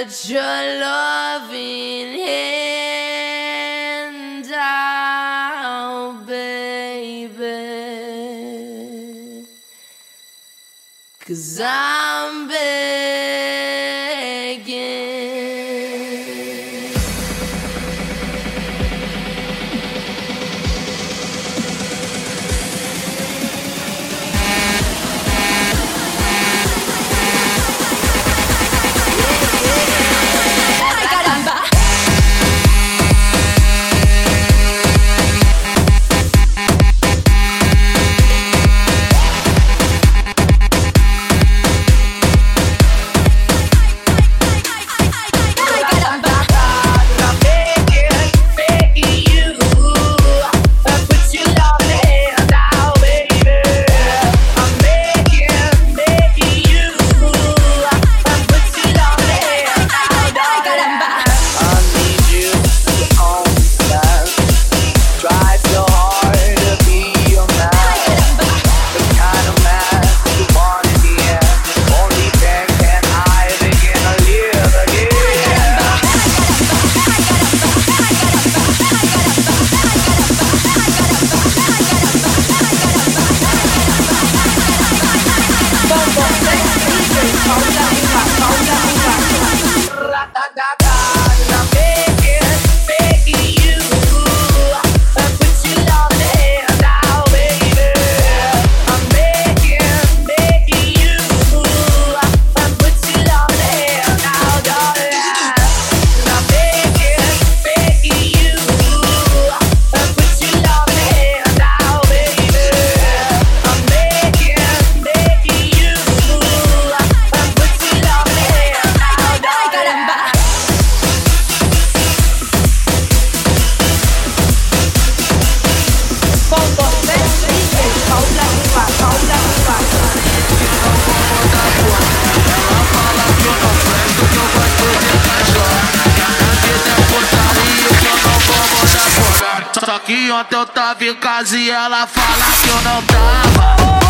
Put your loving hand out, baby. Cause I Só que ontem eu tava em casa e ela fala que eu não tava.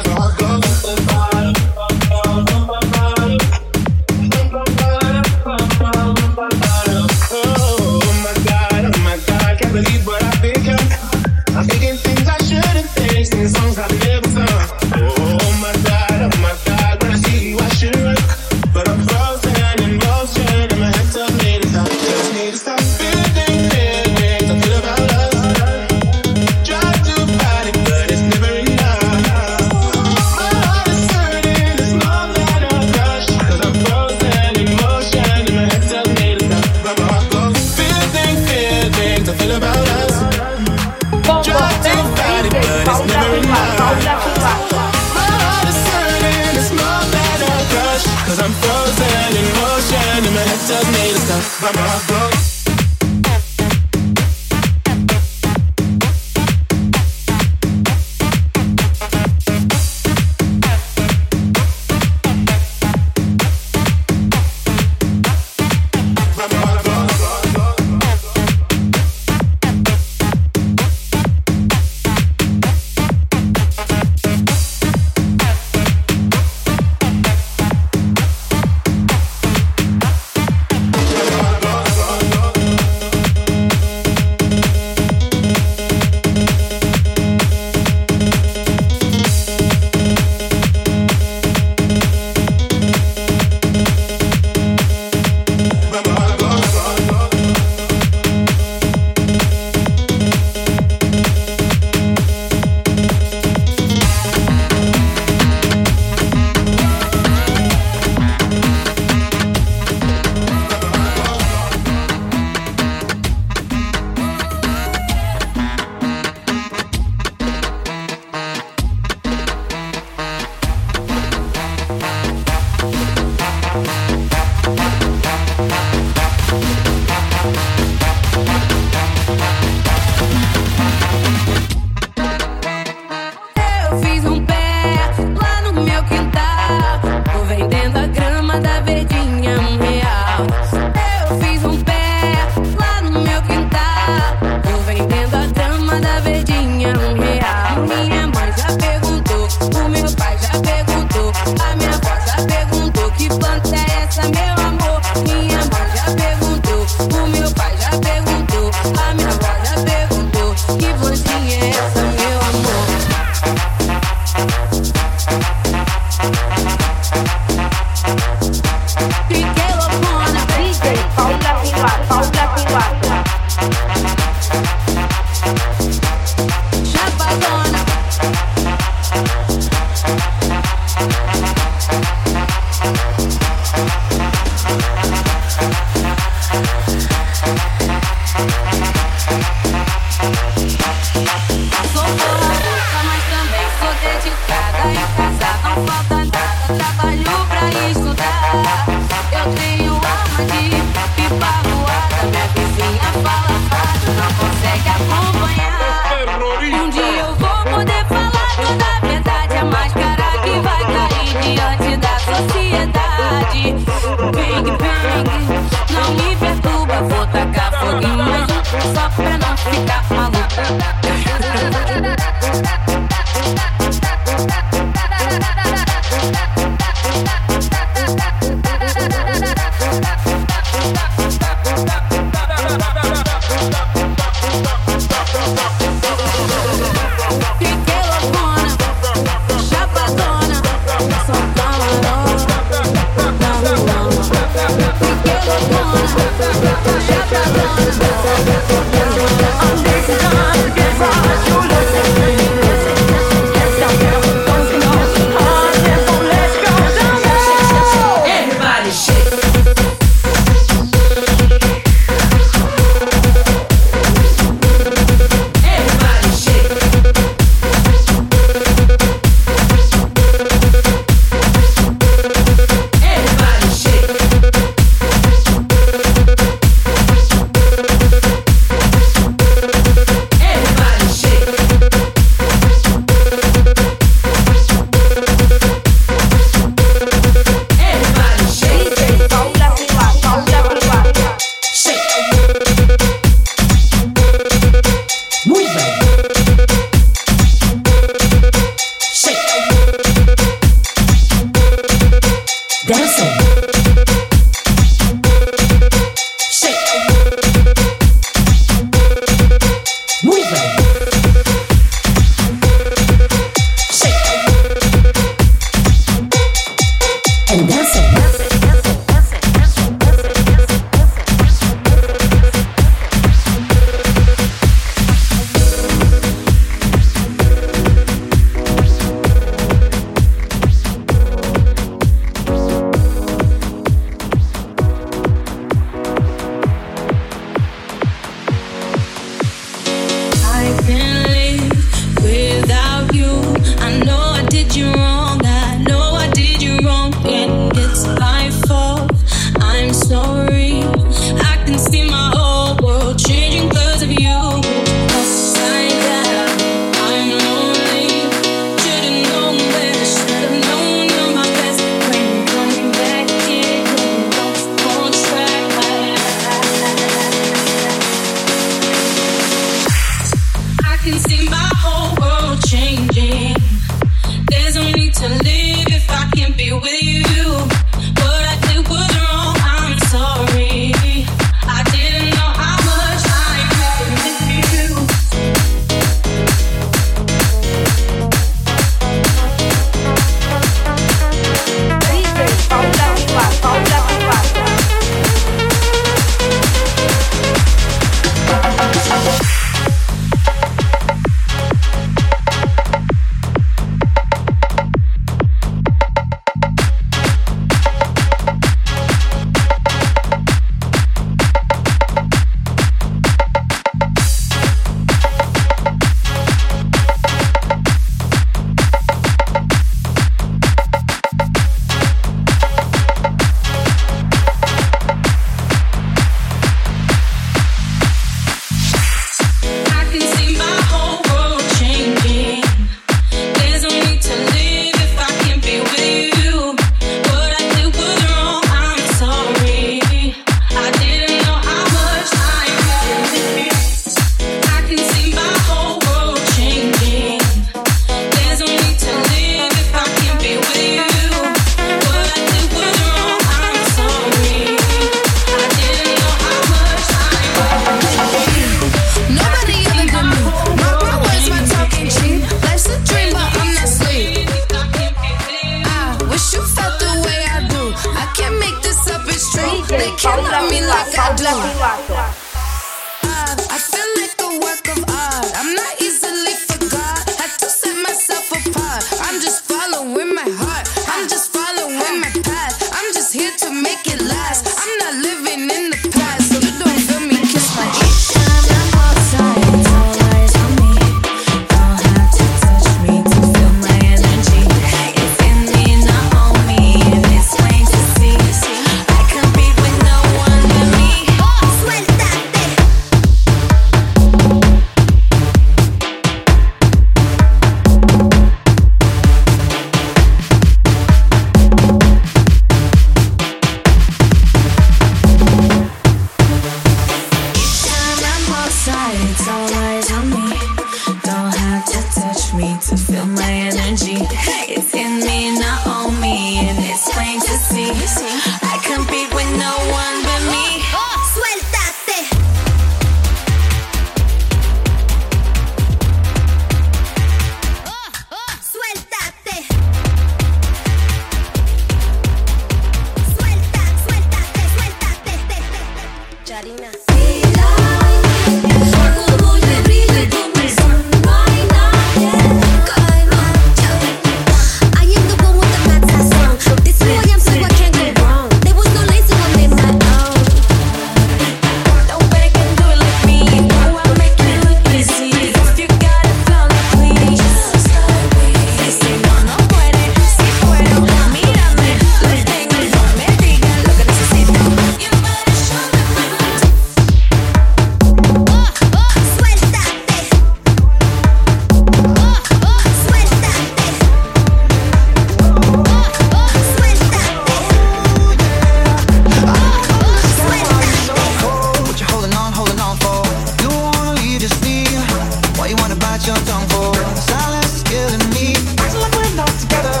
Why you wanna bite your tongue for? Silence is killing me. Acting like we're not together.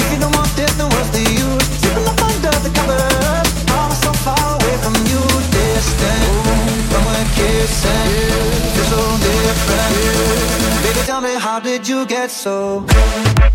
If you don't want this, then what's the use? Sleeping up under the covers. I'm so far away from you, distant. When we're kissing, yeah. feels so different. Baby, tell me, how did you get so? Good?